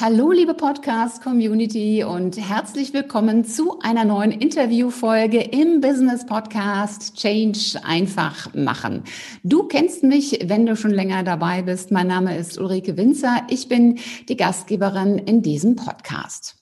Hallo, liebe Podcast-Community und herzlich willkommen zu einer neuen Interviewfolge im Business Podcast Change einfach machen. Du kennst mich, wenn du schon länger dabei bist. Mein Name ist Ulrike Winzer. Ich bin die Gastgeberin in diesem Podcast.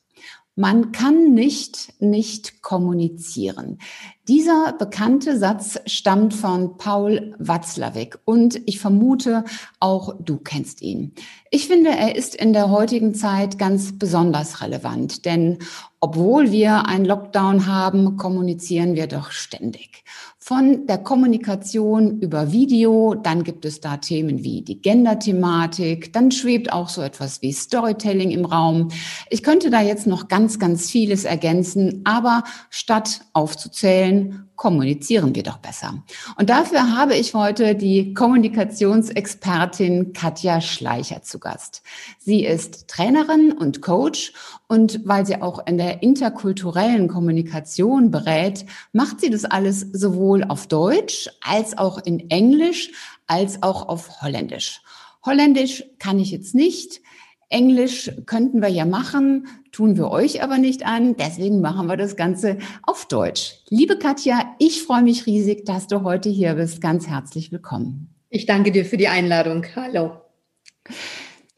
Man kann nicht nicht kommunizieren. Dieser bekannte Satz stammt von Paul Watzlawick und ich vermute, auch du kennst ihn. Ich finde, er ist in der heutigen Zeit ganz besonders relevant, denn obwohl wir einen Lockdown haben, kommunizieren wir doch ständig von der Kommunikation über Video, dann gibt es da Themen wie die Gender-Thematik, dann schwebt auch so etwas wie Storytelling im Raum. Ich könnte da jetzt noch ganz, ganz vieles ergänzen, aber statt aufzuzählen, kommunizieren wir doch besser. Und dafür habe ich heute die Kommunikationsexpertin Katja Schleicher zu Gast. Sie ist Trainerin und Coach und weil sie auch in der interkulturellen Kommunikation berät, macht sie das alles sowohl auf Deutsch als auch in Englisch als auch auf Holländisch. Holländisch kann ich jetzt nicht. Englisch könnten wir ja machen, tun wir euch aber nicht an. Deswegen machen wir das Ganze auf Deutsch. Liebe Katja, ich freue mich riesig, dass du heute hier bist. Ganz herzlich willkommen. Ich danke dir für die Einladung. Hallo.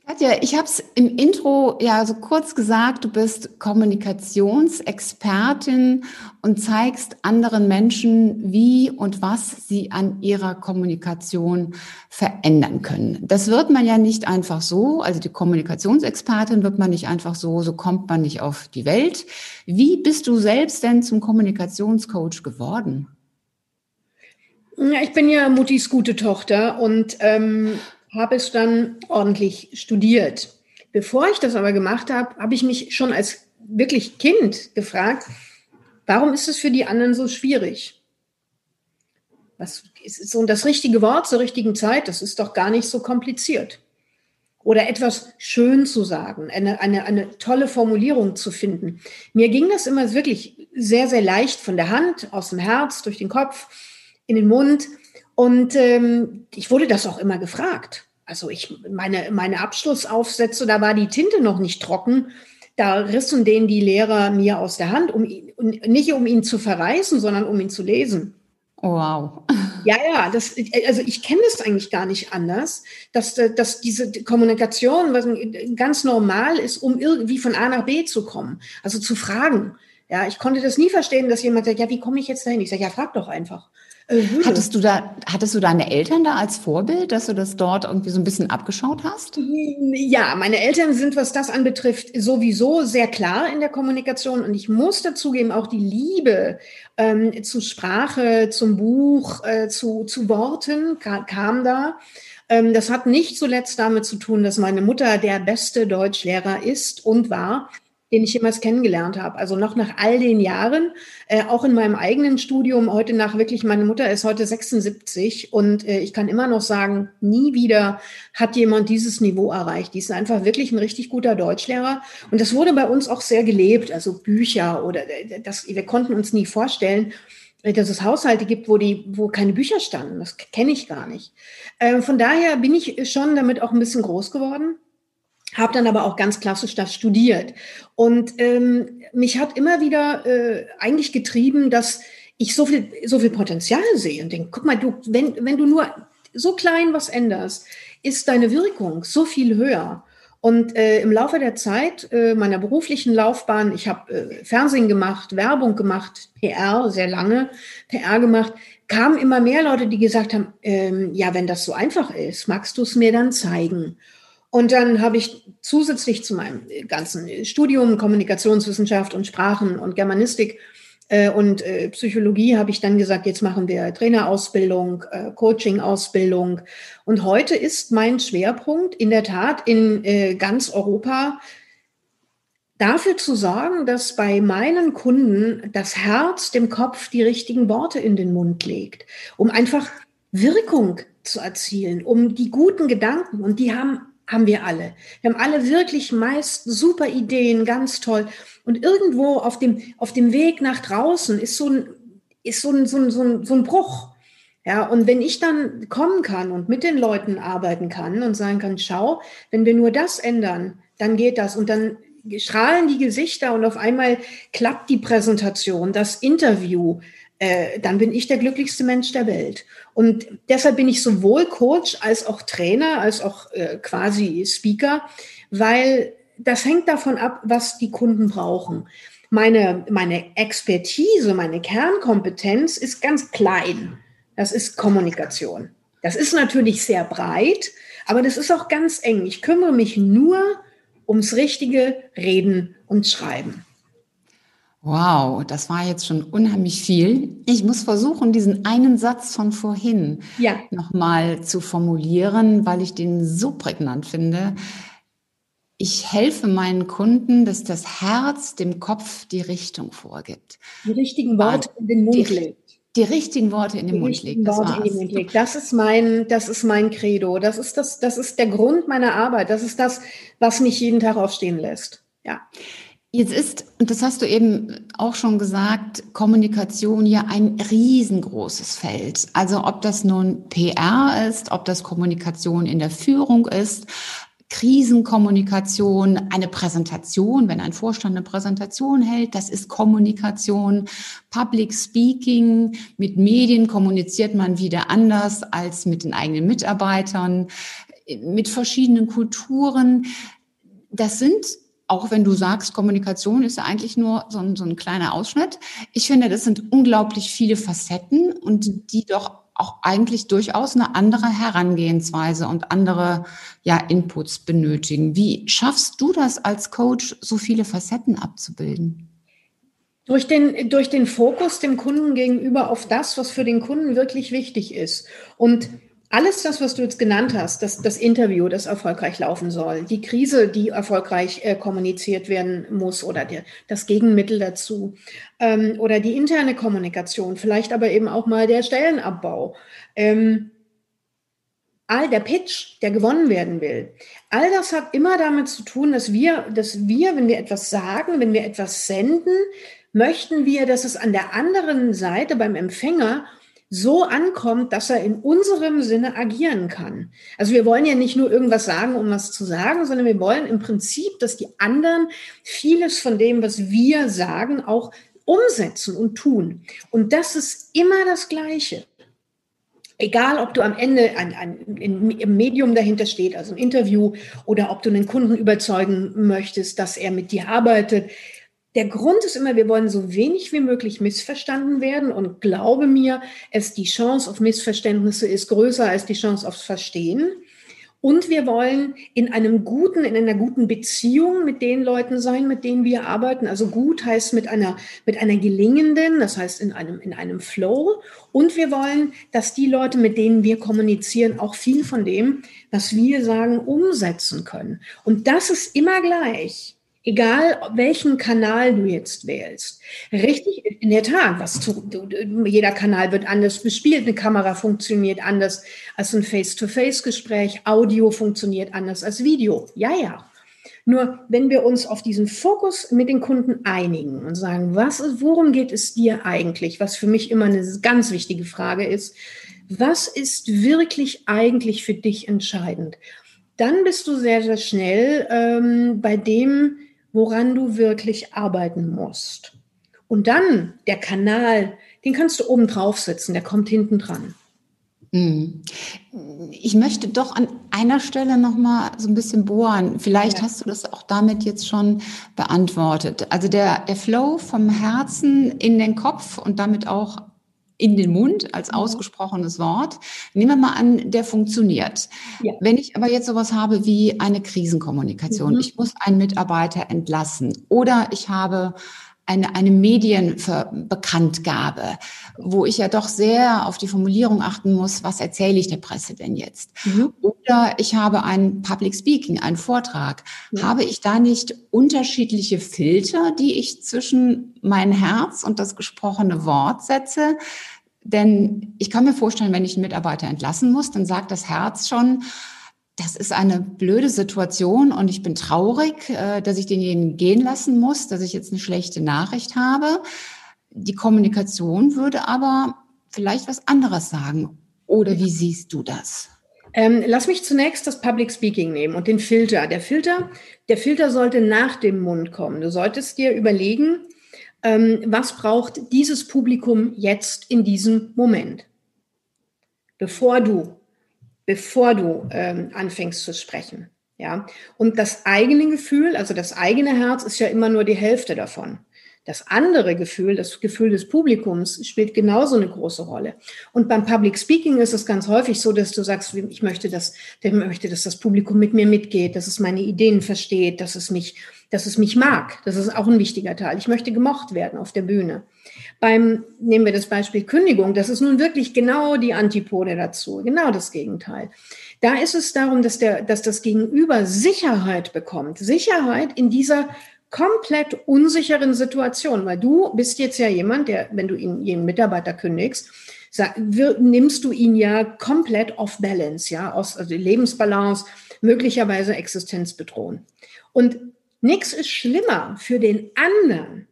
Katja, ich habe es im Intro ja so kurz gesagt, du bist Kommunikationsexpertin und zeigst anderen Menschen, wie und was sie an ihrer Kommunikation verändern können. Das wird man ja nicht einfach so, also die Kommunikationsexpertin wird man nicht einfach so, so kommt man nicht auf die Welt. Wie bist du selbst denn zum Kommunikationscoach geworden? Ich bin ja Muttis gute Tochter und ähm, habe es dann ordentlich studiert. Bevor ich das aber gemacht habe, habe ich mich schon als wirklich Kind gefragt, warum ist es für die anderen so schwierig? Was ist so das richtige Wort zur richtigen Zeit? Das ist doch gar nicht so kompliziert. Oder etwas schön zu sagen, eine, eine, eine tolle Formulierung zu finden. Mir ging das immer wirklich sehr, sehr leicht von der Hand, aus dem Herz, durch den Kopf, in den Mund. Und ähm, ich wurde das auch immer gefragt. Also ich, meine, meine Abschlussaufsätze, da war die Tinte noch nicht trocken. Da rissen den die Lehrer mir aus der Hand, um ihn, nicht um ihn zu verreißen, sondern um ihn zu lesen. Wow. Ja, ja, das, also ich kenne das eigentlich gar nicht anders, dass, dass diese Kommunikation was ganz normal ist, um irgendwie von A nach B zu kommen. Also zu fragen. Ja, ich konnte das nie verstehen, dass jemand sagt, ja, wie komme ich jetzt dahin? Ich sage, ja, frag doch einfach. Äh, hattest du da, hattest du deine Eltern da als Vorbild, dass du das dort irgendwie so ein bisschen abgeschaut hast? Ja, meine Eltern sind, was das anbetrifft, sowieso sehr klar in der Kommunikation. Und ich muss dazugeben, auch die Liebe ähm, zu Sprache, zum Buch, äh, zu, zu Worten ka kam da. Ähm, das hat nicht zuletzt damit zu tun, dass meine Mutter der beste Deutschlehrer ist und war den ich jemals kennengelernt habe. Also noch nach all den Jahren, äh, auch in meinem eigenen Studium, heute nach wirklich, meine Mutter ist heute 76 und äh, ich kann immer noch sagen, nie wieder hat jemand dieses Niveau erreicht. Die ist einfach wirklich ein richtig guter Deutschlehrer und das wurde bei uns auch sehr gelebt, also Bücher oder äh, das, wir konnten uns nie vorstellen, äh, dass es Haushalte gibt, wo die, wo keine Bücher standen. Das kenne ich gar nicht. Äh, von daher bin ich schon damit auch ein bisschen groß geworden habe dann aber auch ganz klassisch das studiert. Und ähm, mich hat immer wieder äh, eigentlich getrieben, dass ich so viel, so viel Potenzial sehe und denke, guck mal, du, wenn, wenn du nur so klein was änderst, ist deine Wirkung so viel höher. Und äh, im Laufe der Zeit äh, meiner beruflichen Laufbahn, ich habe äh, Fernsehen gemacht, Werbung gemacht, PR, sehr lange PR gemacht, kamen immer mehr Leute, die gesagt haben, ähm, ja, wenn das so einfach ist, magst du es mir dann zeigen? Und dann habe ich zusätzlich zu meinem ganzen Studium Kommunikationswissenschaft und Sprachen und Germanistik äh, und äh, Psychologie habe ich dann gesagt, jetzt machen wir Trainerausbildung, äh, Coaching-Ausbildung. Und heute ist mein Schwerpunkt in der Tat in äh, ganz Europa dafür zu sorgen, dass bei meinen Kunden das Herz dem Kopf die richtigen Worte in den Mund legt, um einfach Wirkung zu erzielen, um die guten Gedanken, und die haben haben wir alle. Wir haben alle wirklich meist super Ideen, ganz toll. Und irgendwo auf dem, auf dem Weg nach draußen ist so ein, ist so ein, so ein, so ein, so ein Bruch. Ja, und wenn ich dann kommen kann und mit den Leuten arbeiten kann und sagen kann, schau, wenn wir nur das ändern, dann geht das. Und dann strahlen die Gesichter und auf einmal klappt die Präsentation, das Interview, äh, dann bin ich der glücklichste Mensch der Welt. Und deshalb bin ich sowohl Coach als auch Trainer, als auch äh, quasi Speaker, weil das hängt davon ab, was die Kunden brauchen. Meine, meine Expertise, meine Kernkompetenz ist ganz klein. Das ist Kommunikation. Das ist natürlich sehr breit, aber das ist auch ganz eng. Ich kümmere mich nur ums richtige Reden und Schreiben. Wow, das war jetzt schon unheimlich viel. Ich muss versuchen, diesen einen Satz von vorhin ja. nochmal zu formulieren, weil ich den so prägnant finde. Ich helfe meinen Kunden, dass das Herz dem Kopf die Richtung vorgibt. Die richtigen Worte in den Mund legt. Die richtigen Worte in den die Mund legt. Das, das ist mein, das ist mein Credo. Das ist das, das ist der Grund meiner Arbeit. Das ist das, was mich jeden Tag aufstehen lässt. Ja. Jetzt ist, und das hast du eben auch schon gesagt, Kommunikation ja ein riesengroßes Feld. Also ob das nun PR ist, ob das Kommunikation in der Führung ist, Krisenkommunikation, eine Präsentation, wenn ein Vorstand eine Präsentation hält, das ist Kommunikation, Public Speaking, mit Medien kommuniziert man wieder anders als mit den eigenen Mitarbeitern, mit verschiedenen Kulturen. Das sind auch wenn du sagst, Kommunikation ist ja eigentlich nur so ein, so ein kleiner Ausschnitt. Ich finde, das sind unglaublich viele Facetten und die doch auch eigentlich durchaus eine andere Herangehensweise und andere ja, Inputs benötigen. Wie schaffst du das als Coach, so viele Facetten abzubilden? Durch den, durch den Fokus dem Kunden gegenüber auf das, was für den Kunden wirklich wichtig ist. Und alles das, was du jetzt genannt hast, das, das Interview, das erfolgreich laufen soll, die Krise, die erfolgreich äh, kommuniziert werden muss oder der, das Gegenmittel dazu ähm, oder die interne Kommunikation, vielleicht aber eben auch mal der Stellenabbau. Ähm, all der Pitch, der gewonnen werden will, all das hat immer damit zu tun, dass wir, dass wir, wenn wir etwas sagen, wenn wir etwas senden, möchten wir, dass es an der anderen Seite beim Empfänger so ankommt, dass er in unserem Sinne agieren kann. Also wir wollen ja nicht nur irgendwas sagen, um was zu sagen, sondern wir wollen im Prinzip, dass die anderen vieles von dem, was wir sagen, auch umsetzen und tun. Und das ist immer das Gleiche. Egal, ob du am Ende ein, ein, ein, Medium dahinter steht, also ein Interview, oder ob du einen Kunden überzeugen möchtest, dass er mit dir arbeitet, der Grund ist immer, wir wollen so wenig wie möglich missverstanden werden und glaube mir, es die Chance auf Missverständnisse ist größer als die Chance aufs Verstehen. Und wir wollen in einem guten, in einer guten Beziehung mit den Leuten sein, mit denen wir arbeiten. Also gut heißt mit einer, mit einer gelingenden, das heißt in einem, in einem Flow. Und wir wollen, dass die Leute, mit denen wir kommunizieren, auch viel von dem, was wir sagen, umsetzen können. Und das ist immer gleich. Egal welchen Kanal du jetzt wählst. Richtig, in der Tat, was zu, jeder Kanal wird anders bespielt. Eine Kamera funktioniert anders als ein Face-to-Face-Gespräch. Audio funktioniert anders als Video. Ja, ja. Nur wenn wir uns auf diesen Fokus mit den Kunden einigen und sagen, was, worum geht es dir eigentlich? Was für mich immer eine ganz wichtige Frage ist. Was ist wirklich eigentlich für dich entscheidend? Dann bist du sehr, sehr schnell ähm, bei dem, woran du wirklich arbeiten musst. Und dann der Kanal, den kannst du oben draufsetzen, der kommt hinten dran. Mhm. Ich möchte doch an einer Stelle noch mal so ein bisschen bohren. Vielleicht ja. hast du das auch damit jetzt schon beantwortet. Also der, der Flow vom Herzen in den Kopf und damit auch in den Mund als mhm. ausgesprochenes Wort. Nehmen wir mal an, der funktioniert. Ja. Wenn ich aber jetzt sowas habe wie eine Krisenkommunikation, mhm. ich muss einen Mitarbeiter entlassen oder ich habe eine, eine Medienbekanntgabe, wo ich ja doch sehr auf die Formulierung achten muss, was erzähle ich der Presse denn jetzt? Mhm. Oder ich habe ein Public Speaking, einen Vortrag. Mhm. Habe ich da nicht unterschiedliche Filter, die ich zwischen mein Herz und das gesprochene Wort setze? Denn ich kann mir vorstellen, wenn ich einen Mitarbeiter entlassen muss, dann sagt das Herz schon, das ist eine blöde Situation und ich bin traurig, äh, dass ich denjenigen gehen lassen muss, dass ich jetzt eine schlechte Nachricht habe. Die Kommunikation würde aber vielleicht was anderes sagen. Oder wie siehst du das? Ähm, lass mich zunächst das Public Speaking nehmen und den Filter. Der Filter, der Filter sollte nach dem Mund kommen. Du solltest dir überlegen, ähm, was braucht dieses Publikum jetzt in diesem Moment, bevor du bevor du ähm, anfängst zu sprechen. Ja, und das eigene Gefühl, also das eigene Herz ist ja immer nur die Hälfte davon. Das andere Gefühl, das Gefühl des Publikums, spielt genauso eine große Rolle. Und beim Public Speaking ist es ganz häufig so, dass du sagst, ich möchte, dass, ich möchte, dass das Publikum mit mir mitgeht, dass es meine Ideen versteht, dass es mich, dass es mich mag. Das ist auch ein wichtiger Teil. Ich möchte gemocht werden auf der Bühne. Beim, nehmen wir das Beispiel Kündigung, das ist nun wirklich genau die Antipode dazu, genau das Gegenteil. Da ist es darum, dass, der, dass das Gegenüber Sicherheit bekommt. Sicherheit in dieser komplett unsicheren Situation, weil du bist jetzt ja jemand, der, wenn du ihn, jeden Mitarbeiter kündigst, sag, wir, nimmst du ihn ja komplett off balance, ja, aus also Lebensbalance, möglicherweise Existenz bedrohen. Und nichts ist schlimmer für den anderen,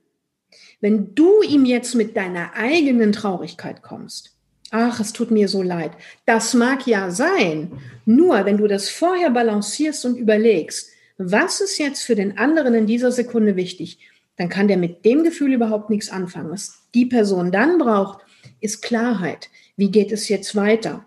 wenn du ihm jetzt mit deiner eigenen Traurigkeit kommst. Ach, es tut mir so leid. Das mag ja sein. Nur wenn du das vorher balancierst und überlegst, was ist jetzt für den anderen in dieser Sekunde wichtig, dann kann der mit dem Gefühl überhaupt nichts anfangen. Was die Person dann braucht, ist Klarheit. Wie geht es jetzt weiter?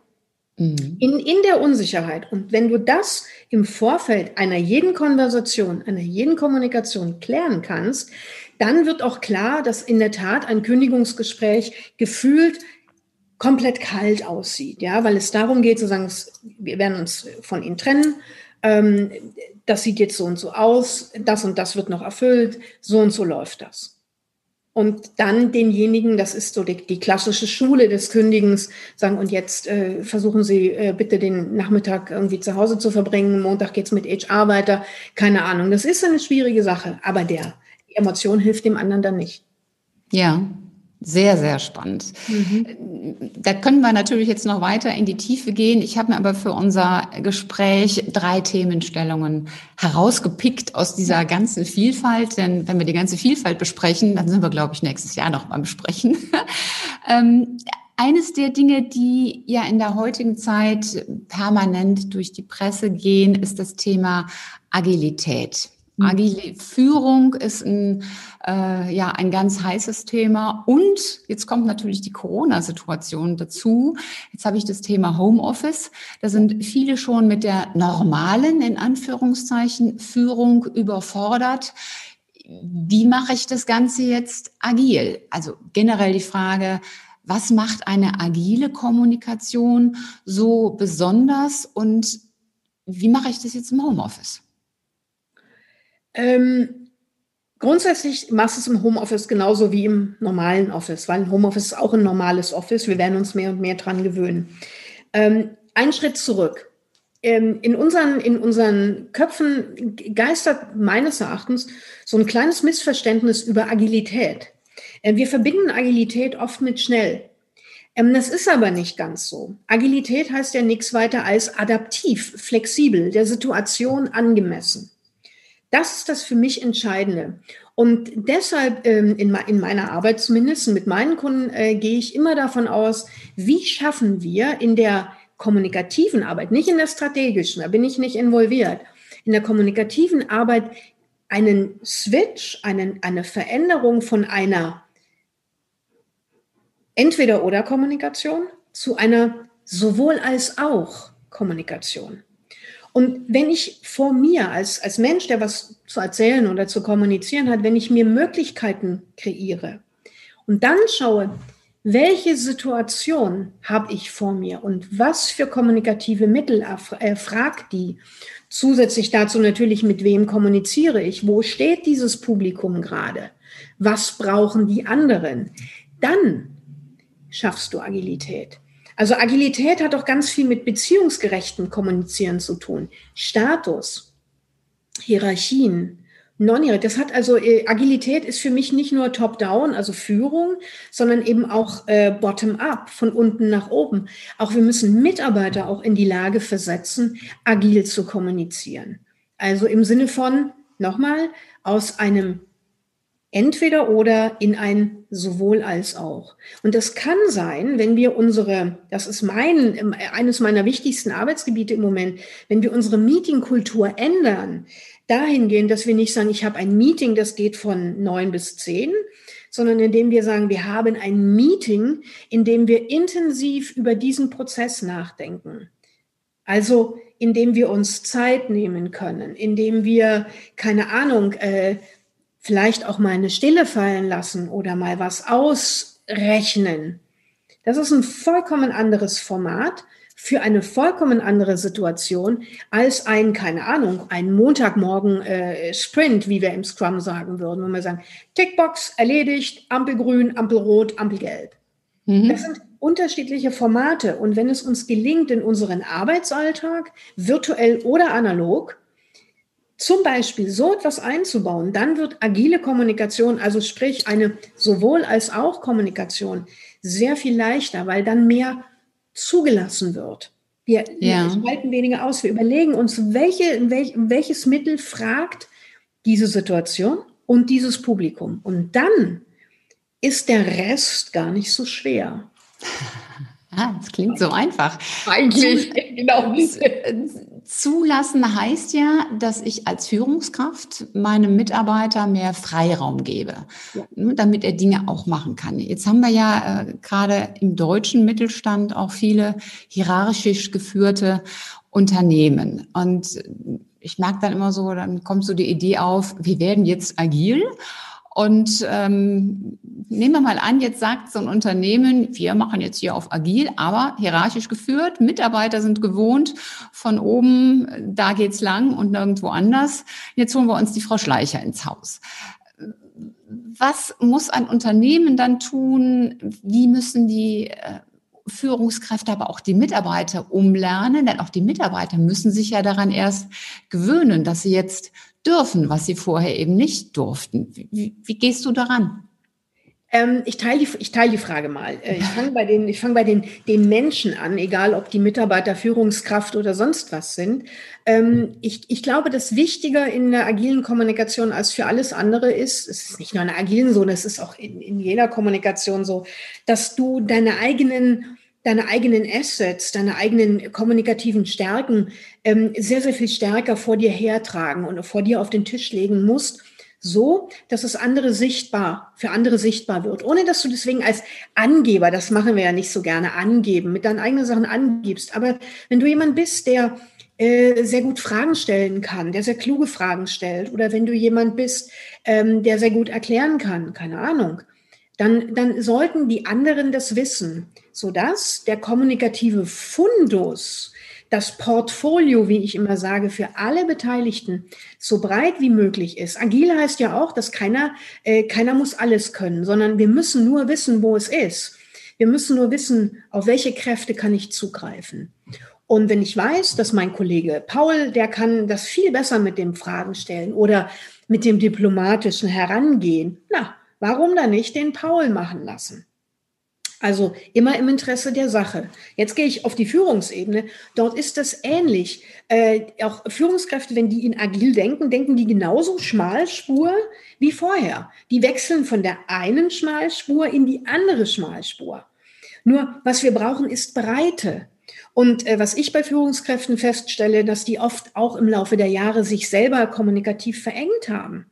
Mhm. In, in der Unsicherheit. Und wenn du das im Vorfeld einer jeden Konversation, einer jeden Kommunikation klären kannst, dann wird auch klar, dass in der Tat ein Kündigungsgespräch gefühlt komplett kalt aussieht, ja, weil es darum geht, zu sagen, wir werden uns von ihnen trennen, ähm, das sieht jetzt so und so aus, das und das wird noch erfüllt, so und so läuft das. Und dann denjenigen, das ist so die, die klassische Schule des Kündigens, sagen, und jetzt äh, versuchen Sie äh, bitte den Nachmittag irgendwie zu Hause zu verbringen, Montag geht's mit HR weiter, keine Ahnung. Das ist eine schwierige Sache, aber der Emotion hilft dem anderen dann nicht. Ja, sehr, sehr spannend. Mhm. Da können wir natürlich jetzt noch weiter in die Tiefe gehen. Ich habe mir aber für unser Gespräch drei Themenstellungen herausgepickt aus dieser ganzen Vielfalt. Denn wenn wir die ganze Vielfalt besprechen, dann sind wir, glaube ich, nächstes Jahr noch beim Besprechen. ähm, eines der Dinge, die ja in der heutigen Zeit permanent durch die Presse gehen, ist das Thema Agilität. Mhm. Agile Führung ist ein, äh, ja, ein ganz heißes Thema. Und jetzt kommt natürlich die Corona-Situation dazu. Jetzt habe ich das Thema Homeoffice. Da sind viele schon mit der normalen, in Anführungszeichen, Führung überfordert. Wie mache ich das Ganze jetzt agil? Also generell die Frage, was macht eine agile Kommunikation so besonders und wie mache ich das jetzt im Homeoffice? Ähm, grundsätzlich machst du es im Homeoffice genauso wie im normalen Office, weil ein Homeoffice ist auch ein normales Office. Wir werden uns mehr und mehr dran gewöhnen. Ähm, ein Schritt zurück. Ähm, in, unseren, in unseren Köpfen geistert meines Erachtens so ein kleines Missverständnis über Agilität. Äh, wir verbinden Agilität oft mit schnell. Ähm, das ist aber nicht ganz so. Agilität heißt ja nichts weiter als adaptiv, flexibel, der Situation angemessen. Das ist das für mich Entscheidende. Und deshalb ähm, in, in, meiner Arbeit zumindest mit meinen Kunden äh, gehe ich immer davon aus, wie schaffen wir in der kommunikativen Arbeit, nicht in der strategischen, da bin ich nicht involviert, in der kommunikativen Arbeit einen Switch, einen, eine Veränderung von einer entweder oder Kommunikation zu einer sowohl als auch Kommunikation. Und wenn ich vor mir als, als Mensch, der was zu erzählen oder zu kommunizieren hat, wenn ich mir Möglichkeiten kreiere und dann schaue, welche Situation habe ich vor mir und was für kommunikative Mittel erfragt die? Zusätzlich dazu natürlich, mit wem kommuniziere ich? Wo steht dieses Publikum gerade? Was brauchen die anderen? Dann schaffst du Agilität. Also Agilität hat auch ganz viel mit beziehungsgerechten Kommunizieren zu tun. Status, Hierarchien, Non-Hierarchie. Das hat also, äh, Agilität ist für mich nicht nur Top-Down, also Führung, sondern eben auch äh, Bottom-Up, von unten nach oben. Auch wir müssen Mitarbeiter auch in die Lage versetzen, agil zu kommunizieren. Also im Sinne von, nochmal, aus einem entweder oder in ein sowohl als auch. Und das kann sein, wenn wir unsere, das ist mein, eines meiner wichtigsten Arbeitsgebiete im Moment, wenn wir unsere Meetingkultur ändern, dahingehend, dass wir nicht sagen, ich habe ein Meeting, das geht von neun bis zehn, sondern indem wir sagen, wir haben ein Meeting, in dem wir intensiv über diesen Prozess nachdenken. Also indem wir uns Zeit nehmen können, indem wir, keine Ahnung, äh, vielleicht auch mal eine Stille fallen lassen oder mal was ausrechnen. Das ist ein vollkommen anderes Format, für eine vollkommen andere Situation als ein, keine Ahnung, ein Montagmorgen äh, Sprint, wie wir im Scrum sagen würden, wo wir sagen, Tickbox erledigt, Ampel grün, Ampel rot, Ampel gelb. Mhm. Das sind unterschiedliche Formate. Und wenn es uns gelingt, in unseren Arbeitsalltag, virtuell oder analog, zum Beispiel so etwas einzubauen, dann wird agile Kommunikation, also sprich eine sowohl als auch Kommunikation, sehr viel leichter, weil dann mehr zugelassen wird. Wir, ja. schalten weniger aus. Wir überlegen uns, welche, welch, welches Mittel fragt diese Situation und dieses Publikum. Und dann ist der Rest gar nicht so schwer. Ah, das klingt so einfach. Eigentlich, genau. Zulassen heißt ja, dass ich als Führungskraft meinem Mitarbeiter mehr Freiraum gebe, ja. Damit er Dinge auch machen kann. Jetzt haben wir ja äh, gerade im deutschen Mittelstand auch viele hierarchisch geführte Unternehmen. Und ich merke dann immer so, dann kommt so die Idee auf, wir werden jetzt agil und ähm, nehmen wir mal an, jetzt sagt so ein Unternehmen, wir machen jetzt hier auf agil, aber hierarchisch geführt. Mitarbeiter sind gewohnt, von oben, da geht's lang und nirgendwo anders. Jetzt holen wir uns die Frau Schleicher ins Haus. Was muss ein Unternehmen dann tun? Wie müssen die äh, Führungskräfte, aber auch die Mitarbeiter umlernen? Denn auch die Mitarbeiter müssen sich ja daran erst gewöhnen, dass sie jetzt dürfen, was sie vorher eben nicht durften. Wie, wie gehst du daran? Ähm, ich teile die, ich teile die Frage mal. Äh, ich fange bei, den, ich fang bei den, den Menschen an, egal ob die Mitarbeiter, Führungskraft oder sonst was sind. Ähm, ich, ich glaube, das Wichtiger in der agilen Kommunikation als für alles andere ist, es ist nicht nur in der agilen so, es ist auch in, in jeder Kommunikation so, dass du deine eigenen deine eigenen Assets, deine eigenen kommunikativen Stärken ähm, sehr, sehr viel stärker vor dir hertragen und vor dir auf den Tisch legen musst, so, dass es andere sichtbar, für andere sichtbar wird, ohne dass du deswegen als Angeber, das machen wir ja nicht so gerne, angeben, mit deinen eigenen Sachen angibst. Aber wenn du jemand bist, der äh, sehr gut Fragen stellen kann, der sehr kluge Fragen stellt, oder wenn du jemand bist, ähm, der sehr gut erklären kann, keine Ahnung, dann, dann sollten die anderen das wissen sodass der kommunikative Fundus, das Portfolio, wie ich immer sage, für alle Beteiligten so breit wie möglich ist. Agil heißt ja auch, dass keiner, äh, keiner muss alles können, sondern wir müssen nur wissen, wo es ist. Wir müssen nur wissen, auf welche Kräfte kann ich zugreifen. Und wenn ich weiß, dass mein Kollege Paul, der kann das viel besser mit dem Fragen stellen oder mit dem diplomatischen Herangehen, na, warum dann nicht den Paul machen lassen? Also immer im Interesse der Sache. Jetzt gehe ich auf die Führungsebene. Dort ist das ähnlich. Äh, auch Führungskräfte, wenn die in agil denken, denken die genauso Schmalspur wie vorher. Die wechseln von der einen Schmalspur in die andere Schmalspur. Nur was wir brauchen, ist Breite. Und äh, was ich bei Führungskräften feststelle, dass die oft auch im Laufe der Jahre sich selber kommunikativ verengt haben.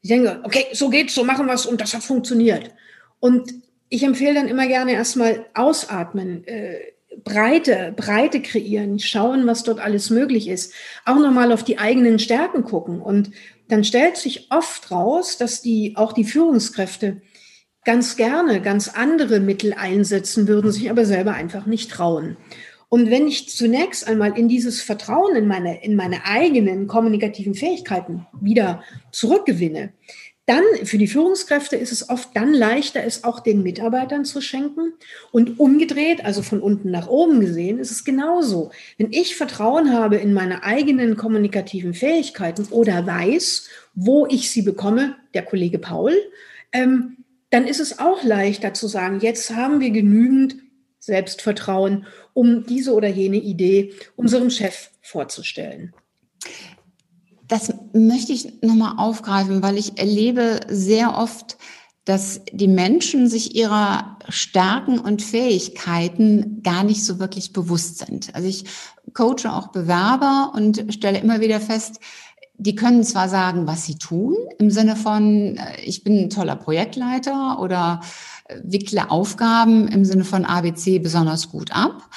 Ich denke, okay, so geht's, so machen wir es und das hat funktioniert. Und ich empfehle dann immer gerne erstmal ausatmen, äh, Breite, Breite kreieren, schauen, was dort alles möglich ist. Auch nochmal auf die eigenen Stärken gucken. Und dann stellt sich oft raus, dass die, auch die Führungskräfte ganz gerne ganz andere Mittel einsetzen würden, sich aber selber einfach nicht trauen. Und wenn ich zunächst einmal in dieses Vertrauen in meine, in meine eigenen kommunikativen Fähigkeiten wieder zurückgewinne, dann für die Führungskräfte ist es oft dann leichter, es auch den Mitarbeitern zu schenken. Und umgedreht, also von unten nach oben gesehen, ist es genauso. Wenn ich Vertrauen habe in meine eigenen kommunikativen Fähigkeiten oder weiß, wo ich sie bekomme, der Kollege Paul, ähm, dann ist es auch leichter zu sagen, jetzt haben wir genügend Selbstvertrauen, um diese oder jene Idee unserem Chef vorzustellen. Das möchte ich nochmal aufgreifen, weil ich erlebe sehr oft, dass die Menschen sich ihrer Stärken und Fähigkeiten gar nicht so wirklich bewusst sind. Also ich coache auch Bewerber und stelle immer wieder fest, die können zwar sagen, was sie tun, im Sinne von, äh, ich bin ein toller Projektleiter oder äh, wickle Aufgaben im Sinne von ABC besonders gut ab.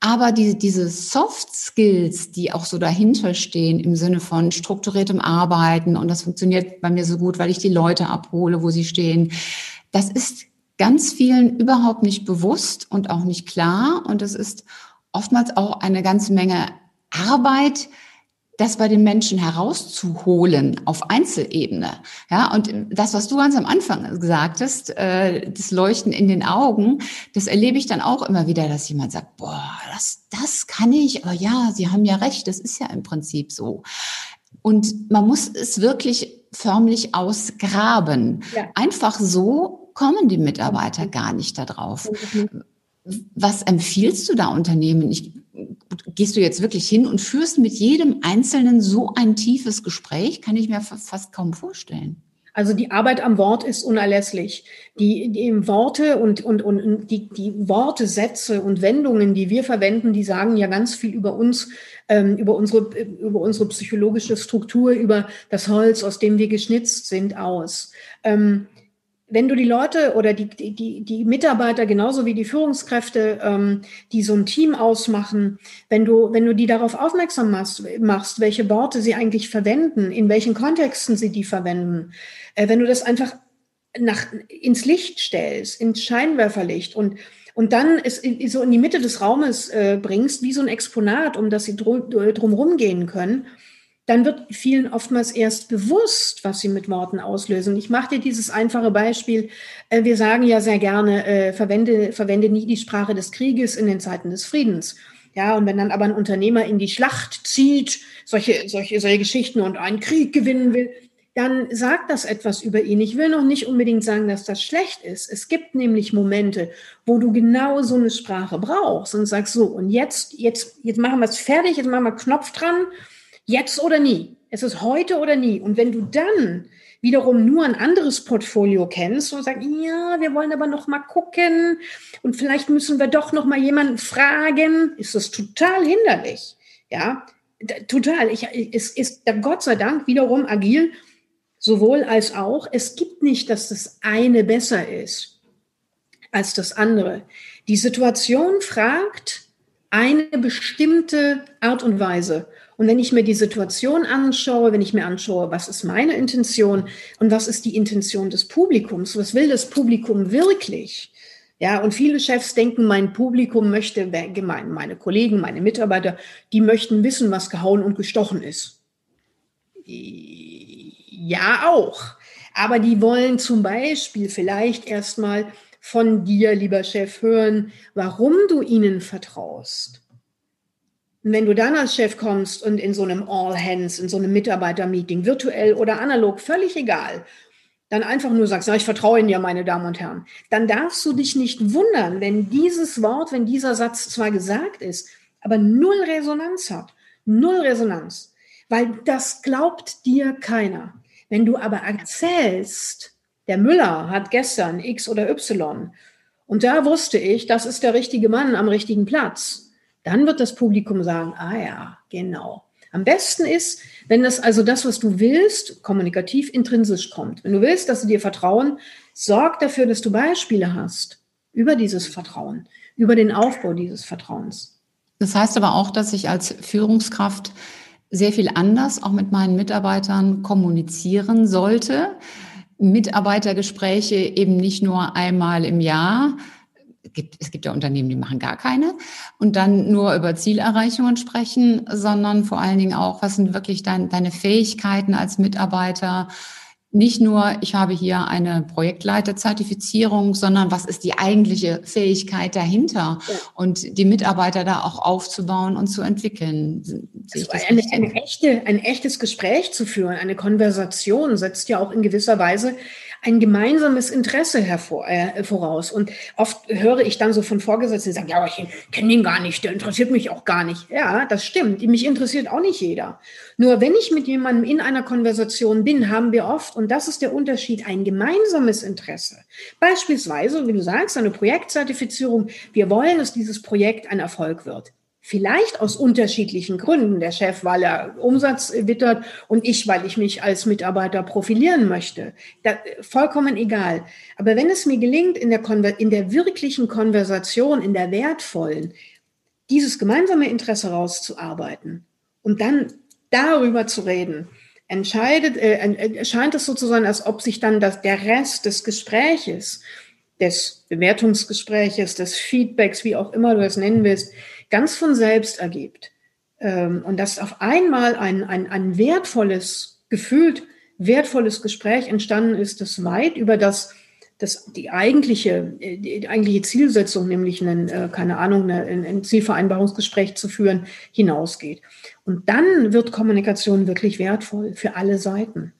Aber die, diese Soft Skills, die auch so dahinter stehen im Sinne von strukturiertem Arbeiten und das funktioniert bei mir so gut, weil ich die Leute abhole, wo sie stehen, das ist ganz vielen überhaupt nicht bewusst und auch nicht klar. Und es ist oftmals auch eine ganze Menge Arbeit, das bei den Menschen herauszuholen auf Einzelebene. Ja, und das, was du ganz am Anfang gesagt hast, äh, das Leuchten in den Augen, das erlebe ich dann auch immer wieder, dass jemand sagt, boah, das, das kann ich, aber ja, Sie haben ja recht, das ist ja im Prinzip so. Und man muss es wirklich förmlich ausgraben. Ja. Einfach so kommen die Mitarbeiter gar nicht darauf. Was empfiehlst du da Unternehmen? Ich gehst du jetzt wirklich hin und führst mit jedem Einzelnen so ein tiefes Gespräch? Kann ich mir fast kaum vorstellen. Also die Arbeit am Wort ist unerlässlich. Die, die Worte und, und, und die, die Worte, Sätze und Wendungen, die wir verwenden, die sagen ja ganz viel über uns, ähm, über, unsere, über unsere psychologische Struktur, über das Holz, aus dem wir geschnitzt sind, aus. Ähm, wenn du die Leute oder die, die, die Mitarbeiter genauso wie die Führungskräfte, ähm, die so ein Team ausmachen, wenn du, wenn du die darauf aufmerksam machst, machst, welche Worte sie eigentlich verwenden, in welchen Kontexten sie die verwenden, äh, wenn du das einfach nach, ins Licht stellst, ins Scheinwerferlicht und und dann es so in die Mitte des Raumes äh, bringst, wie so ein Exponat, um das sie drum, drumherum gehen können, dann wird vielen oftmals erst bewusst, was sie mit Worten auslösen. Ich mache dir dieses einfache Beispiel. Äh, wir sagen ja sehr gerne, äh, verwende, verwende nie die Sprache des Krieges in den Zeiten des Friedens. Ja, und wenn dann aber ein Unternehmer in die Schlacht zieht, solche, solche, solche Geschichten und einen Krieg gewinnen will, dann sagt das etwas über ihn. Ich will noch nicht unbedingt sagen, dass das schlecht ist. Es gibt nämlich Momente, wo du genau so eine Sprache brauchst und sagst so, und jetzt, jetzt, jetzt machen wir es fertig, jetzt machen wir Knopf dran Jetzt oder nie. Es ist heute oder nie. Und wenn du dann wiederum nur ein anderes Portfolio kennst und sagst, ja, wir wollen aber noch mal gucken und vielleicht müssen wir doch noch mal jemanden fragen, ist das total hinderlich. Ja, total. Ich, es ist Gott sei Dank wiederum agil, sowohl als auch. Es gibt nicht, dass das eine besser ist als das andere. Die Situation fragt eine bestimmte Art und Weise. Und wenn ich mir die Situation anschaue, wenn ich mir anschaue, was ist meine Intention und was ist die Intention des Publikums, was will das Publikum wirklich? Ja, und viele Chefs denken, mein Publikum möchte, meine Kollegen, meine Mitarbeiter, die möchten wissen, was gehauen und gestochen ist. Ja, auch. Aber die wollen zum Beispiel vielleicht erstmal von dir, lieber Chef, hören, warum du ihnen vertraust. Und wenn du dann als Chef kommst und in so einem All Hands, in so einem Mitarbeitermeeting, virtuell oder analog, völlig egal, dann einfach nur sagst, ja, ich vertraue Ihnen ja, meine Damen und Herren, dann darfst du dich nicht wundern, wenn dieses Wort, wenn dieser Satz zwar gesagt ist, aber null Resonanz hat. Null Resonanz. Weil das glaubt dir keiner. Wenn du aber erzählst, der Müller hat gestern X oder Y und da wusste ich, das ist der richtige Mann am richtigen Platz dann wird das Publikum sagen, ah ja, genau. Am besten ist, wenn das also das, was du willst, kommunikativ intrinsisch kommt. Wenn du willst, dass sie dir vertrauen, sorg dafür, dass du Beispiele hast über dieses Vertrauen, über den Aufbau dieses Vertrauens. Das heißt aber auch, dass ich als Führungskraft sehr viel anders auch mit meinen Mitarbeitern kommunizieren sollte. Mitarbeitergespräche eben nicht nur einmal im Jahr, gibt, es gibt ja Unternehmen, die machen gar keine und dann nur über Zielerreichungen sprechen, sondern vor allen Dingen auch, was sind wirklich dein, deine Fähigkeiten als Mitarbeiter nicht nur, ich habe hier eine Projektleiterzertifizierung, sondern was ist die eigentliche Fähigkeit dahinter ja. und die Mitarbeiter da auch aufzubauen und zu entwickeln. Also eine, eine echte, ein echtes Gespräch zu führen, eine Konversation setzt ja auch in gewisser Weise ein gemeinsames Interesse hervor, äh, voraus. Und oft höre ich dann so von Vorgesetzten, die sagen, ja, aber ich kenne ihn gar nicht, der interessiert mich auch gar nicht. Ja, das stimmt. Mich interessiert auch nicht jeder. Nur wenn ich mit jemandem in einer Konversation bin, haben wir oft, und das ist der Unterschied, ein gemeinsames Interesse. Beispielsweise, wie du sagst, eine Projektzertifizierung. Wir wollen, dass dieses Projekt ein Erfolg wird. Vielleicht aus unterschiedlichen Gründen. Der Chef, weil er Umsatz wittert und ich, weil ich mich als Mitarbeiter profilieren möchte. Da, vollkommen egal. Aber wenn es mir gelingt, in der, in der wirklichen Konversation, in der wertvollen, dieses gemeinsame Interesse rauszuarbeiten und dann darüber zu reden, entscheidet, äh, erscheint es sozusagen, als ob sich dann das, der Rest des Gespräches, des Bewertungsgespräches, des Feedbacks, wie auch immer du es nennen willst, ganz von selbst ergibt. Ähm, und dass auf einmal ein, ein, ein wertvolles, gefühlt wertvolles Gespräch entstanden ist, das weit über das, das die eigentliche, die eigentliche Zielsetzung, nämlich einen, äh, keine Ahnung, ein Zielvereinbarungsgespräch zu führen, hinausgeht. Und dann wird Kommunikation wirklich wertvoll für alle Seiten.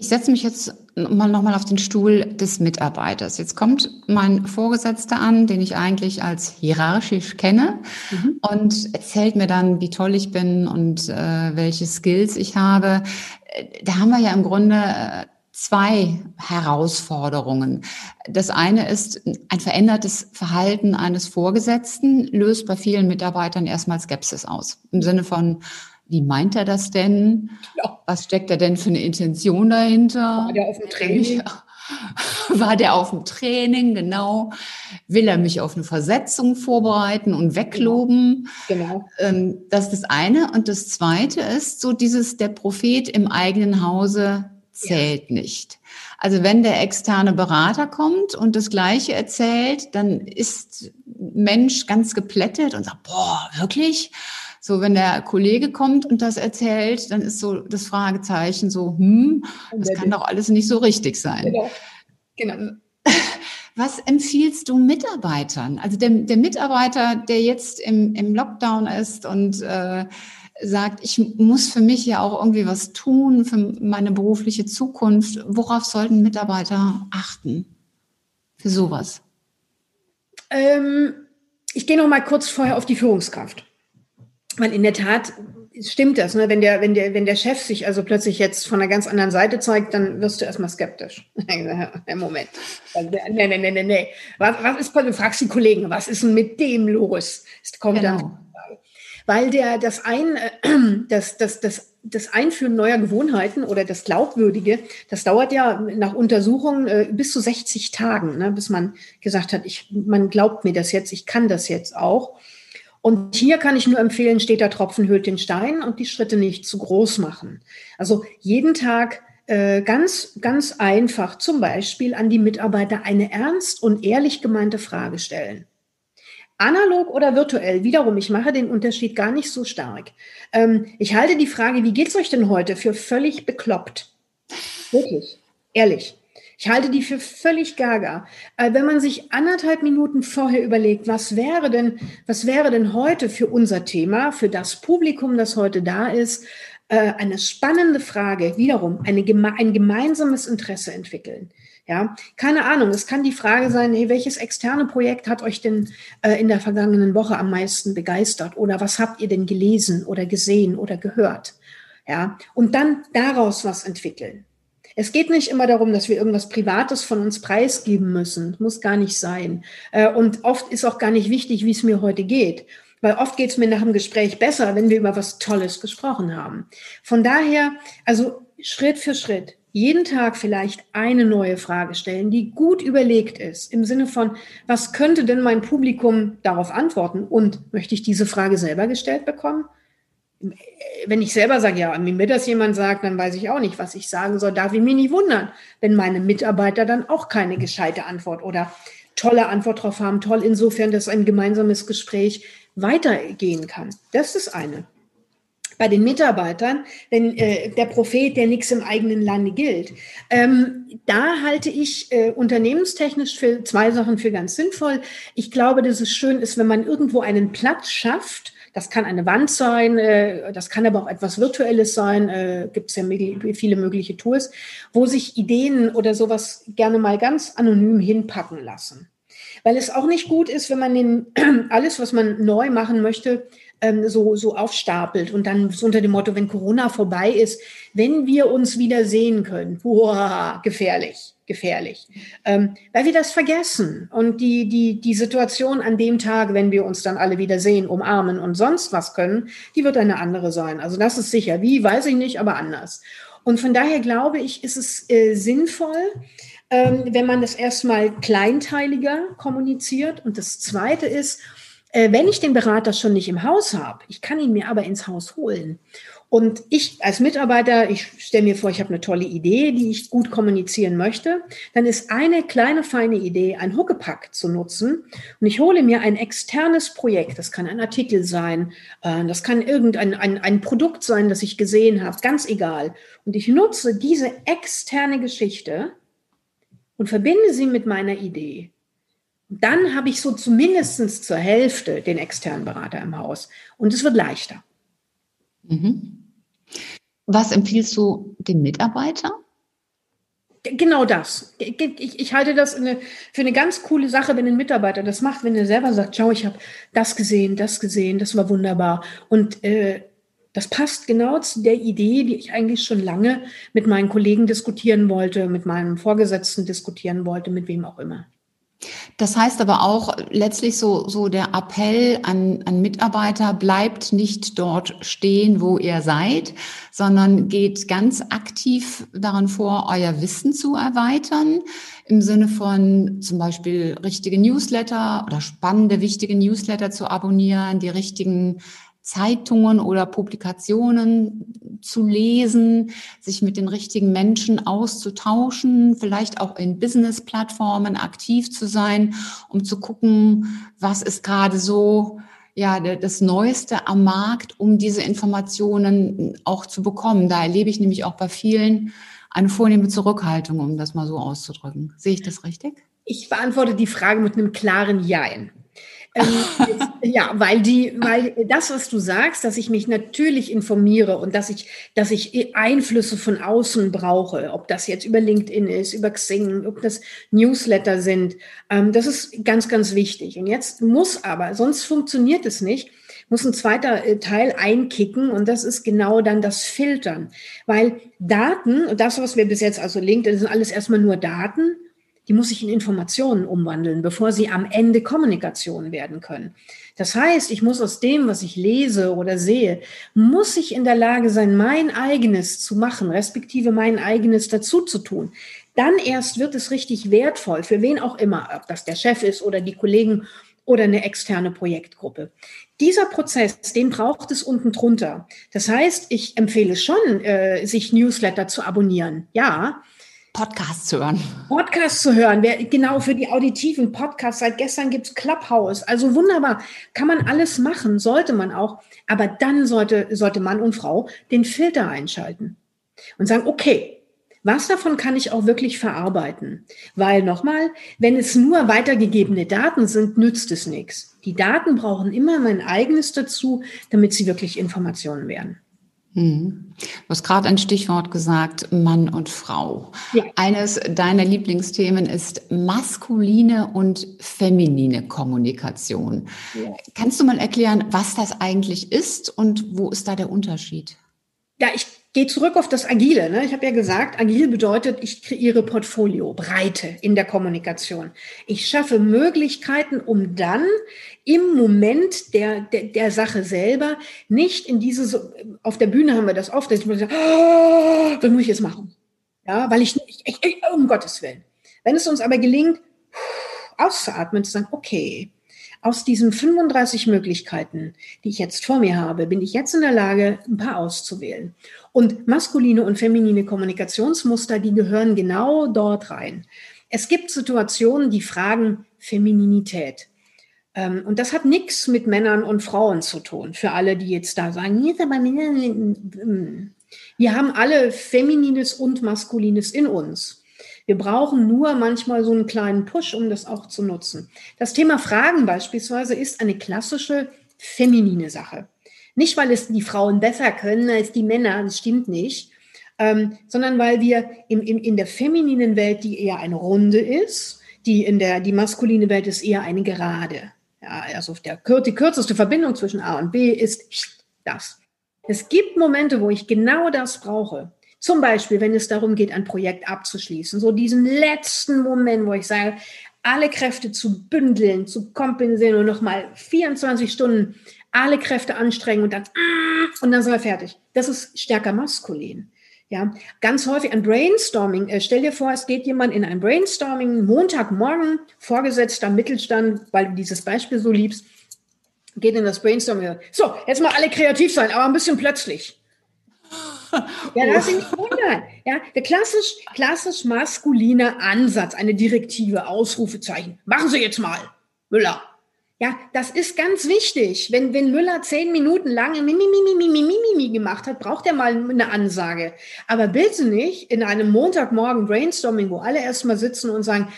Ich setze mich jetzt mal nochmal auf den Stuhl des Mitarbeiters. Jetzt kommt mein Vorgesetzter an, den ich eigentlich als hierarchisch kenne mhm. und erzählt mir dann, wie toll ich bin und äh, welche Skills ich habe. Da haben wir ja im Grunde äh, zwei Herausforderungen. Das eine ist, ein verändertes Verhalten eines Vorgesetzten löst bei vielen Mitarbeitern erstmal Skepsis aus. Im Sinne von, wie meint er das denn? Ja. Was steckt er denn für eine Intention dahinter? War der auf dem Training? War der auf dem Training, genau. Will er mich auf eine Versetzung vorbereiten und wegloben? Genau. Ähm, das ist das eine. Und das zweite ist so dieses, der Prophet im eigenen Hause zählt ja. nicht. Also wenn der externe Berater kommt und das Gleiche erzählt, dann ist Mensch ganz geplättet und sagt, boah, wirklich? So, wenn der Kollege kommt und das erzählt, dann ist so das Fragezeichen so, hm, das kann doch alles nicht so richtig sein. Genau. genau. Was empfiehlst du Mitarbeitern? Also der, der Mitarbeiter, der jetzt im, im Lockdown ist und äh, sagt, ich muss für mich ja auch irgendwie was tun für meine berufliche Zukunft. Worauf sollten Mitarbeiter achten für sowas? Ähm, ich gehe noch mal kurz vorher auf die Führungskraft. Weil in der Tat stimmt das, ne? wenn, der, wenn, der, wenn der Chef sich also plötzlich jetzt von einer ganz anderen Seite zeigt, dann wirst du erstmal skeptisch. Moment. Nee, nee, nee, nee, nee. Was, was ist, du fragst die Kollegen, was ist denn mit dem los? Es kommt genau. dann. Weil der, das, ein, das, das, das, das Einführen neuer Gewohnheiten oder das Glaubwürdige, das dauert ja nach Untersuchungen äh, bis zu 60 Tagen, ne, bis man gesagt hat, ich, man glaubt mir das jetzt, ich kann das jetzt auch. Und hier kann ich nur empfehlen, steht der Tropfen hüllt den Stein und die Schritte nicht zu groß machen. Also jeden Tag äh, ganz, ganz einfach zum Beispiel an die Mitarbeiter eine ernst und ehrlich gemeinte Frage stellen. Analog oder virtuell, wiederum, ich mache den Unterschied gar nicht so stark. Ähm, ich halte die Frage, wie geht's euch denn heute, für völlig bekloppt. Wirklich, ehrlich. Ich halte die für völlig gaga. Äh, wenn man sich anderthalb Minuten vorher überlegt, was wäre denn, was wäre denn heute für unser Thema, für das Publikum, das heute da ist, äh, eine spannende Frage, wiederum eine, ein gemeinsames Interesse entwickeln. Ja, keine Ahnung. Es kann die Frage sein, hey, welches externe Projekt hat euch denn äh, in der vergangenen Woche am meisten begeistert? Oder was habt ihr denn gelesen oder gesehen oder gehört? Ja, und dann daraus was entwickeln. Es geht nicht immer darum, dass wir irgendwas Privates von uns preisgeben müssen. Muss gar nicht sein. Äh, und oft ist auch gar nicht wichtig, wie es mir heute geht. Weil oft geht es mir nach dem Gespräch besser, wenn wir über was Tolles gesprochen haben. Von daher, also Schritt für Schritt, jeden Tag vielleicht eine neue Frage stellen, die gut überlegt ist, im Sinne von, was könnte denn mein Publikum darauf antworten? Und möchte ich diese Frage selber gestellt bekommen? Wenn ich selber sage, ja, wenn mir das jemand sagt, dann weiß ich auch nicht, was ich sagen soll. Darf ich mich nicht wundern, wenn meine Mitarbeiter dann auch keine gescheite Antwort oder tolle Antwort drauf haben. Toll insofern, dass ein gemeinsames Gespräch weitergehen kann. Das ist eine. bei den Mitarbeitern, denn äh, der Prophet, der nichts im eigenen Lande gilt. Ähm, da halte ich äh, unternehmenstechnisch für zwei Sachen für ganz sinnvoll. Ich glaube, dass es schön ist, wenn man irgendwo einen Platz schafft. Das kann eine Wand sein, äh, das kann aber auch etwas Virtuelles sein, äh, gibt es ja viele mögliche Tools, wo sich Ideen oder sowas gerne mal ganz anonym hinpacken lassen. Weil es auch nicht gut ist, wenn man den, alles, was man neu machen möchte, ähm, so, so aufstapelt und dann so unter dem Motto, wenn Corona vorbei ist, wenn wir uns wieder sehen können, boah, gefährlich, gefährlich, ähm, weil wir das vergessen und die, die, die Situation an dem Tag, wenn wir uns dann alle wieder sehen, umarmen und sonst was können, die wird eine andere sein. Also das ist sicher. Wie, weiß ich nicht, aber anders. Und von daher glaube ich, ist es äh, sinnvoll, ähm, wenn man das erstmal kleinteiliger kommuniziert. Und das Zweite ist, äh, wenn ich den Berater schon nicht im Haus habe, ich kann ihn mir aber ins Haus holen. Und ich als Mitarbeiter, ich stelle mir vor, ich habe eine tolle Idee, die ich gut kommunizieren möchte, dann ist eine kleine feine Idee, ein Huckepack zu nutzen. Und ich hole mir ein externes Projekt, das kann ein Artikel sein, äh, das kann irgendein ein, ein Produkt sein, das ich gesehen habe, ganz egal. Und ich nutze diese externe Geschichte und verbinde sie mit meiner Idee. Dann habe ich so zumindest zur Hälfte den externen Berater im Haus und es wird leichter. Mhm. Was empfiehlst du dem Mitarbeiter? Genau das. Ich, ich halte das eine, für eine ganz coole Sache, wenn ein Mitarbeiter das macht, wenn er selber sagt, schau, ich habe das gesehen, das gesehen, das war wunderbar. Und äh, das passt genau zu der Idee, die ich eigentlich schon lange mit meinen Kollegen diskutieren wollte, mit meinem Vorgesetzten diskutieren wollte, mit wem auch immer. Das heißt aber auch letztlich so, so der Appell an, an Mitarbeiter, bleibt nicht dort stehen, wo ihr seid, sondern geht ganz aktiv daran vor, euer Wissen zu erweitern, im Sinne von zum Beispiel richtige Newsletter oder spannende, wichtige Newsletter zu abonnieren, die richtigen Zeitungen oder Publikationen zu lesen, sich mit den richtigen Menschen auszutauschen, vielleicht auch in Business-Plattformen aktiv zu sein, um zu gucken, was ist gerade so ja, das Neueste am Markt, um diese Informationen auch zu bekommen. Da erlebe ich nämlich auch bei vielen eine vornehme Zurückhaltung, um das mal so auszudrücken. Sehe ich das richtig? Ich beantworte die Frage mit einem klaren Jein. Ähm, ja, weil die, weil das, was du sagst, dass ich mich natürlich informiere und dass ich, dass ich Einflüsse von außen brauche, ob das jetzt über LinkedIn ist, über Xing, ob das Newsletter sind, ähm, das ist ganz, ganz wichtig. Und jetzt muss aber, sonst funktioniert es nicht, muss ein zweiter äh, Teil einkicken und das ist genau dann das Filtern. Weil Daten, das, was wir bis jetzt also LinkedIn, sind alles erstmal nur Daten die muss ich in Informationen umwandeln, bevor sie am Ende Kommunikation werden können. Das heißt, ich muss aus dem, was ich lese oder sehe, muss ich in der Lage sein, mein eigenes zu machen, respektive mein eigenes dazu zu tun. Dann erst wird es richtig wertvoll, für wen auch immer, ob das der Chef ist oder die Kollegen oder eine externe Projektgruppe. Dieser Prozess, den braucht es unten drunter. Das heißt, ich empfehle schon, äh, sich Newsletter zu abonnieren. Ja, Podcasts zu hören. Podcasts zu hören, wer, genau für die auditiven Podcasts. Seit gestern gibt es Clubhouse. Also wunderbar, kann man alles machen, sollte man auch. Aber dann sollte, sollte Mann und Frau den Filter einschalten und sagen, okay, was davon kann ich auch wirklich verarbeiten? Weil nochmal, wenn es nur weitergegebene Daten sind, nützt es nichts. Die Daten brauchen immer mein eigenes dazu, damit sie wirklich Informationen werden. Hm. Du hast gerade ein Stichwort gesagt, Mann und Frau. Ja. Eines deiner Lieblingsthemen ist maskuline und feminine Kommunikation. Ja. Kannst du mal erklären, was das eigentlich ist und wo ist da der Unterschied? Ja, ich gehe zurück auf das Agile. Ne? Ich habe ja gesagt, agil bedeutet, ich kreiere Portfolio, Breite in der Kommunikation. Ich schaffe Möglichkeiten, um dann im Moment der, der, der Sache selber nicht in diese, auf der Bühne haben wir das oft, dass ich mir oh, was muss ich jetzt machen? Ja, weil ich ich, ich, um Gottes Willen. Wenn es uns aber gelingt, auszuatmen, zu sagen, okay, aus diesen 35 Möglichkeiten, die ich jetzt vor mir habe, bin ich jetzt in der Lage, ein paar auszuwählen. Und maskuline und feminine Kommunikationsmuster, die gehören genau dort rein. Es gibt Situationen, die fragen Femininität. Ähm, und das hat nichts mit Männern und Frauen zu tun. Für alle, die jetzt da sagen, wir haben alle Feminines und Maskulines in uns. Wir brauchen nur manchmal so einen kleinen Push, um das auch zu nutzen. Das Thema Fragen beispielsweise ist eine klassische feminine Sache. Nicht, weil es die Frauen besser können als die Männer, das stimmt nicht, ähm, sondern weil wir im, im, in der femininen Welt, die eher eine Runde ist, die in der, die maskuline Welt ist eher eine Gerade. Ja, also der, die kürzeste Verbindung zwischen A und B ist das. Es gibt Momente, wo ich genau das brauche. Zum Beispiel, wenn es darum geht, ein Projekt abzuschließen. So diesen letzten Moment, wo ich sage, alle Kräfte zu bündeln, zu kompensieren und nochmal 24 Stunden alle Kräfte anstrengen und dann, und dann sind wir fertig. Das ist stärker maskulin. Ja, ganz häufig ein Brainstorming. Äh, stell dir vor, es geht jemand in ein Brainstorming Montagmorgen, Vorgesetzter Mittelstand, weil du dieses Beispiel so liebst, geht in das Brainstorming. So, jetzt mal alle kreativ sein, aber ein bisschen plötzlich. Ja, lass dich nicht wundern. Ja, der klassisch, klassisch maskuline Ansatz, eine Direktive, Ausrufezeichen. Machen Sie jetzt mal, Müller. Ja, das ist ganz wichtig. Wenn, wenn Müller zehn Minuten lang Mimi, Mimi, Mimi, Mimi gemacht hat, braucht er mal eine Ansage. Aber bitte nicht in einem Montagmorgen Brainstorming, wo alle erstmal sitzen und sagen,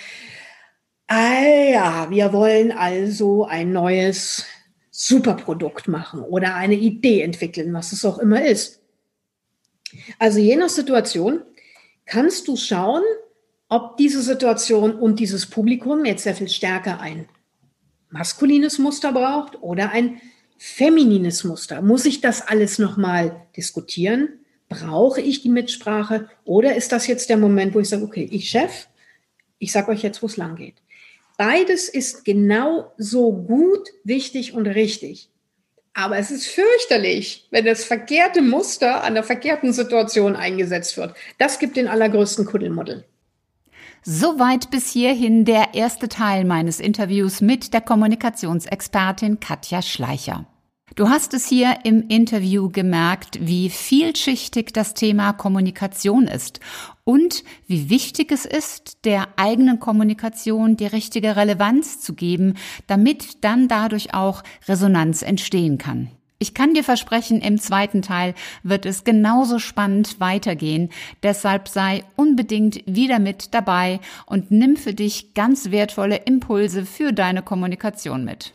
ah ja, wir wollen also ein neues Superprodukt machen oder eine Idee entwickeln, was es auch immer ist. Also je nach Situation kannst du schauen, ob diese Situation und dieses Publikum jetzt sehr viel stärker ein maskulines Muster braucht oder ein feminines Muster. Muss ich das alles nochmal diskutieren? Brauche ich die Mitsprache? Oder ist das jetzt der Moment, wo ich sage, okay, ich Chef, ich sage euch jetzt, wo es lang geht. Beides ist genau so gut, wichtig und richtig. Aber es ist fürchterlich, wenn das verkehrte Muster an der verkehrten Situation eingesetzt wird. Das gibt den allergrößten Kuddelmuddel. Soweit bis hierhin der erste Teil meines Interviews mit der Kommunikationsexpertin Katja Schleicher. Du hast es hier im Interview gemerkt, wie vielschichtig das Thema Kommunikation ist und wie wichtig es ist, der eigenen Kommunikation die richtige Relevanz zu geben, damit dann dadurch auch Resonanz entstehen kann. Ich kann dir versprechen, im zweiten Teil wird es genauso spannend weitergehen. Deshalb sei unbedingt wieder mit dabei und nimm für dich ganz wertvolle Impulse für deine Kommunikation mit.